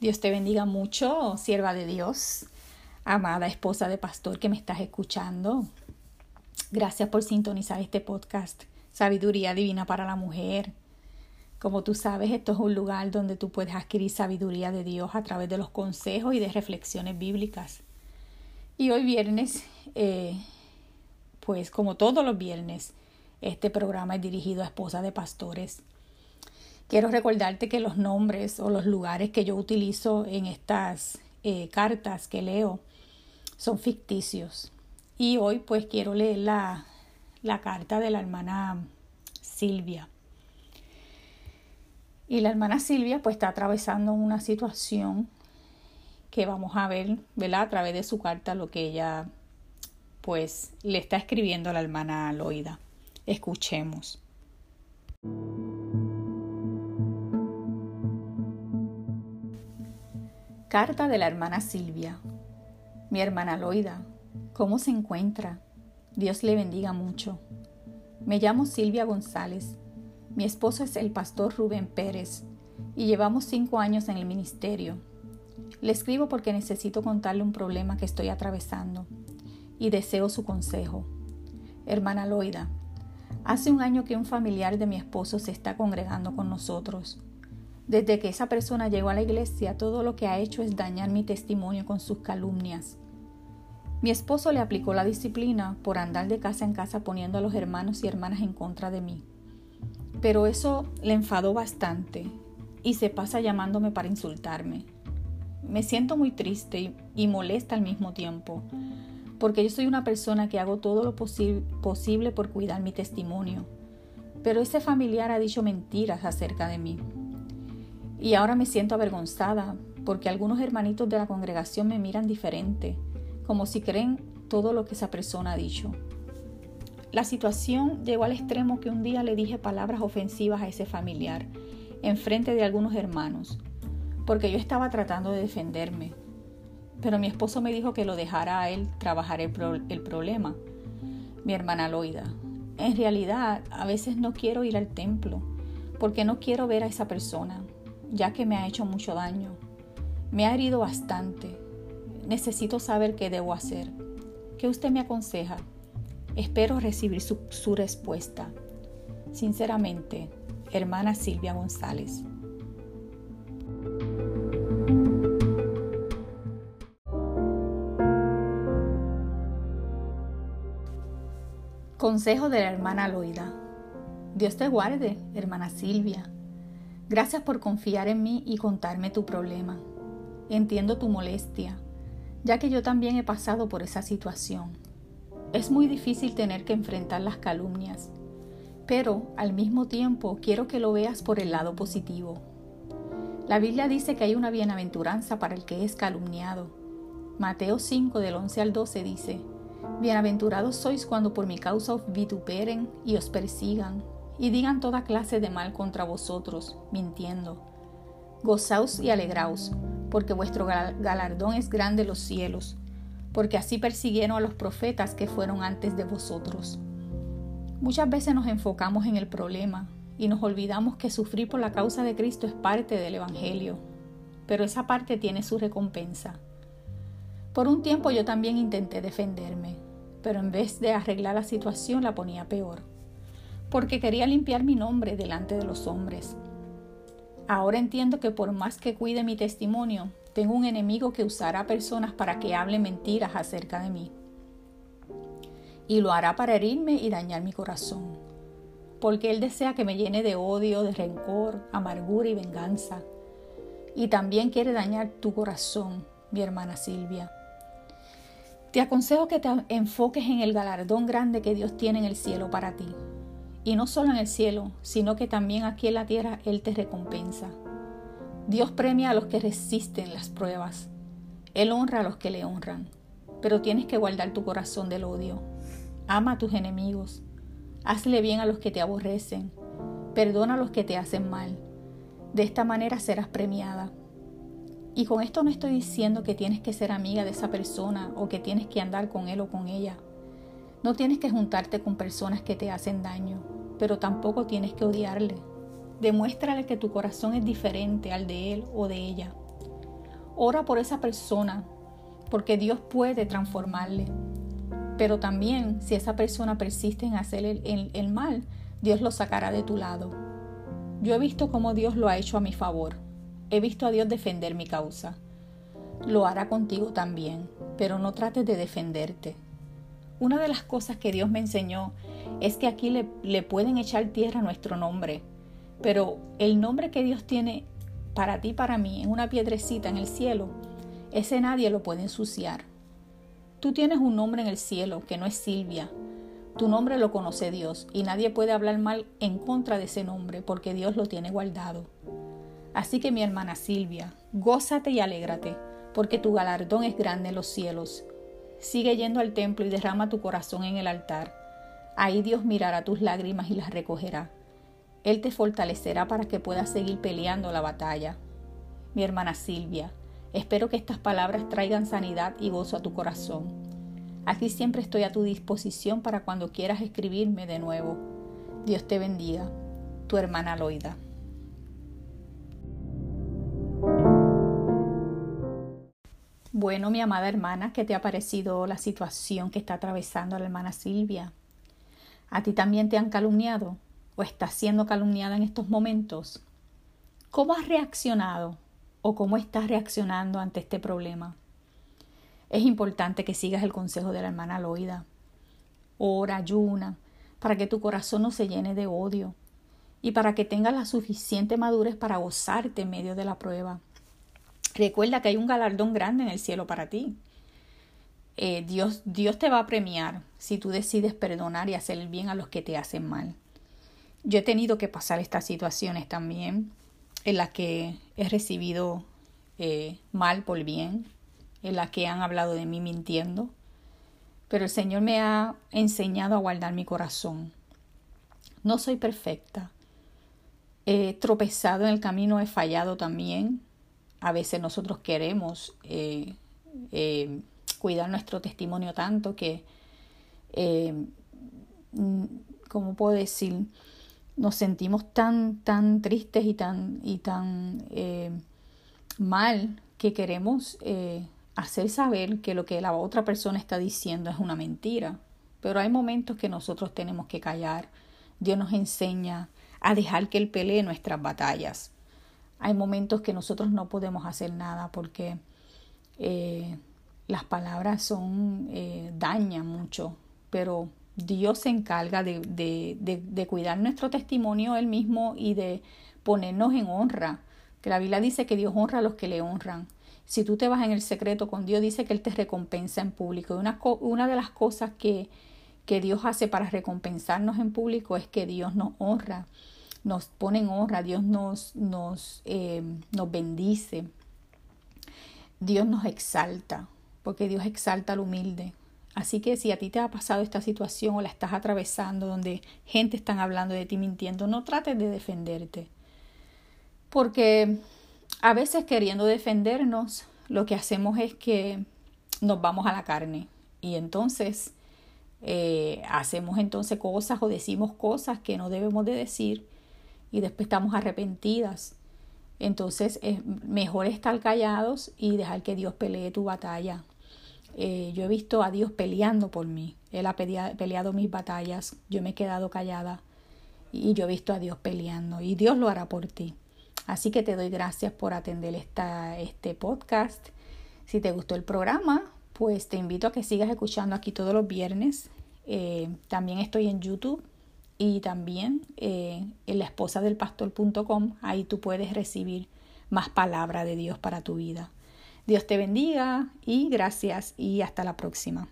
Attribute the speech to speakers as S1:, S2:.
S1: Dios te bendiga mucho, sierva de Dios, amada esposa de pastor que me estás escuchando. Gracias por sintonizar este podcast, Sabiduría Divina para la Mujer. Como tú sabes, esto es un lugar donde tú puedes adquirir sabiduría de Dios a través de los consejos y de reflexiones bíblicas. Y hoy viernes, eh, pues como todos los viernes, este programa es dirigido a esposas de pastores Quiero recordarte que los nombres o los lugares que yo utilizo en estas eh, cartas que leo son ficticios. Y hoy pues quiero leer la, la carta de la hermana Silvia. Y la hermana Silvia pues está atravesando una situación que vamos a ver, ¿verdad? A través de su carta lo que ella pues le está escribiendo a la hermana Loida. Escuchemos. Carta de la hermana Silvia. Mi hermana Loida, ¿cómo se encuentra? Dios le bendiga mucho. Me llamo Silvia González. Mi esposo es el pastor Rubén Pérez y llevamos cinco años en el ministerio. Le escribo porque necesito contarle un problema que estoy atravesando y deseo su consejo. Hermana Loida, hace un año que un familiar de mi esposo se está congregando con nosotros desde que esa persona llegó a la iglesia, todo lo que ha hecho es dañar mi testimonio con sus calumnias. Mi esposo le aplicó la disciplina por andar de casa en casa poniendo a los hermanos y hermanas en contra de mí. Pero eso le enfadó bastante y se pasa llamándome para insultarme. Me siento muy triste y, molesta al mismo tiempo, porque yo soy una persona que hago todo lo posible por cuidar mi testimonio. Pero ese familiar ha dicho mentiras acerca de mí. Y ahora me siento avergonzada porque algunos hermanitos de la congregación me miran diferente, como si creen todo lo que esa persona ha dicho. La situación llegó al extremo que un día le dije palabras ofensivas a ese familiar, en frente de algunos hermanos, porque yo estaba tratando de defenderme. Pero mi esposo me dijo que lo dejara a él trabajar el, el problema. Mi hermana Loida, en realidad a veces no quiero ir al templo, porque no quiero ver a esa persona, ya que me ha hecho mucho daño. Me ha herido bastante. Necesito saber qué debo hacer. ¿Qué usted me aconseja? Espero recibir su, respuesta. Sinceramente, hermana Silvia González. Consejo de la hermana Loida. Dios te guarde, hermana Silvia. Gracias por confiar en mí y contarme tu problema. Entiendo tu molestia, ya que yo también he pasado por esa situación. Es muy difícil tener que enfrentar las calumnias, pero al mismo tiempo quiero que lo veas por el lado positivo. La Biblia dice que hay una bienaventuranza para el que es calumniado. Mateo 5 del 11 al 12 dice, Bienaventurados sois cuando por mi causa os vituperen y os persigan y digan toda clase de mal contra vosotros, mintiendo. Gozaos y alegraos, porque vuestro galardón es grande en los cielos, porque así persiguieron a los profetas que fueron antes de vosotros. Muchas veces nos enfocamos en el problema y nos olvidamos que sufrir por la causa de Cristo es parte del Evangelio, pero esa parte tiene su recompensa. Por un tiempo yo también intenté defenderme, pero en vez de arreglar la situación la ponía peor porque quería limpiar mi nombre delante de los hombres. Ahora entiendo que por más que cuide mi testimonio, tengo un enemigo que usará personas para que hablen mentiras acerca de mí. Y lo hará para herirme y dañar mi corazón, porque él desea que me llene de odio, de rencor, amargura y venganza. Y también quiere dañar tu corazón, mi hermana Silvia. Te aconsejo que te enfoques en el galardón grande que Dios tiene en el cielo para ti, y no solo en el cielo, sino que también aquí en la tierra Él te recompensa. Dios premia a los que resisten las pruebas. Él honra a los que le honran. Pero tienes que guardar tu corazón del odio. Ama a tus enemigos. Hazle bien a los que te aborrecen. Perdona a los que te hacen mal. De esta manera serás premiada. Y con esto no estoy diciendo que tienes que ser amiga de esa persona o que tienes que andar con él o con ella. No tienes que juntarte con personas que te hacen daño, pero tampoco tienes que odiarle. Demuéstrale que tu corazón es diferente al de él o de ella. ora por esa persona, porque Dios puede transformarle. Pero también si esa persona persiste en hacer el, mal, Dios lo sacará de tu lado. Yo he visto cómo Dios lo ha hecho a mi favor. He visto a Dios defender mi causa. Lo hará contigo también, pero no trates de defenderte. Una de las cosas que Dios me enseñó es que aquí le, le pueden echar tierra nuestro nombre, pero el nombre que Dios tiene para ti, para mí, en una piedrecita en el cielo, ese nadie lo puede ensuciar. Tú tienes un nombre en el cielo que no es Silvia. Tu nombre lo conoce Dios y nadie puede hablar mal en contra de ese nombre porque Dios lo tiene guardado. Así que mi hermana Silvia, gózate y alégrate, porque tu galardón es grande en los cielos. Sigue yendo al templo y derrama tu corazón en el altar. Ahí Dios mirará tus lágrimas y las recogerá. Él te fortalecerá para que puedas seguir peleando la batalla. Mi hermana Silvia, espero que estas palabras traigan sanidad y gozo a tu corazón. Aquí siempre estoy a tu disposición para cuando quieras escribirme de nuevo. Dios te bendiga. Tu hermana Loida. Bueno, mi amada hermana, ¿qué te ha parecido la situación que está atravesando la hermana Silvia? ¿A ti también te han calumniado? o estás siendo calumniada en estos momentos, ¿cómo has reaccionado o cómo estás reaccionando ante este problema? Es importante que sigas el consejo de la hermana Loida. Ora, ayuna, para que tu corazón no se llene de odio y para que tengas la suficiente madurez para gozarte en medio de la prueba. Recuerda que hay un galardón grande en el cielo para ti. Eh, Dios, Dios te va a premiar si tú decides perdonar y hacer el bien a los que te hacen mal. Yo he tenido que pasar estas situaciones también en las que he recibido eh, mal por bien, en las que han hablado de mí mintiendo, pero el Señor me ha enseñado a guardar mi corazón. No soy perfecta. He tropezado en el camino, he fallado también. A veces nosotros queremos eh, cuidar nuestro testimonio tanto que, ¿cómo puedo decir? nos sentimos tan, tan tristes y tan, y tan eh, mal que queremos eh, hacer saber que lo que la otra persona está diciendo es una mentira. Pero hay momentos que nosotros tenemos que callar. Dios nos enseña a dejar que Él pelee nuestras batallas. Hay momentos que nosotros no podemos hacer nada porque eh, las palabras son dañan mucho, pero Dios se encarga de, de, de, cuidar nuestro testimonio él mismo y de ponernos en honra. Que la Biblia dice que Dios honra a los que le honran. Si tú te vas en el secreto con Dios, dice que Él te recompensa en público. Y una, una de las cosas que, que Dios hace para recompensarnos en público es que Dios nos honra, nos pone en honra, Dios nos, nos, eh, nos bendice, Dios nos exalta, porque Dios exalta al humilde. Así que si a ti te ha pasado esta situación o la estás atravesando donde gente está hablando de ti mintiendo, no trates de defenderte. Porque a veces queriendo defendernos, lo que hacemos es que nos vamos a la carne y entonces eh, hacemos entonces cosas o decimos cosas que no debemos de decir y después estamos arrepentidas. Entonces es mejor estar callados y dejar que Dios pelee tu batalla eh, yo he visto a Dios peleando por mí. Él ha peleado mis batallas. Yo me he quedado callada y yo he visto a Dios peleando y Dios lo hará por ti. Así que te doy gracias por atender esta, este podcast. Si te gustó el programa, pues te invito a que sigas escuchando aquí todos los viernes. Eh, también estoy en YouTube y también eh, en la esposa del pastor.com. Ahí tú puedes recibir más palabra de Dios para tu vida. Dios te bendiga y gracias y hasta la próxima.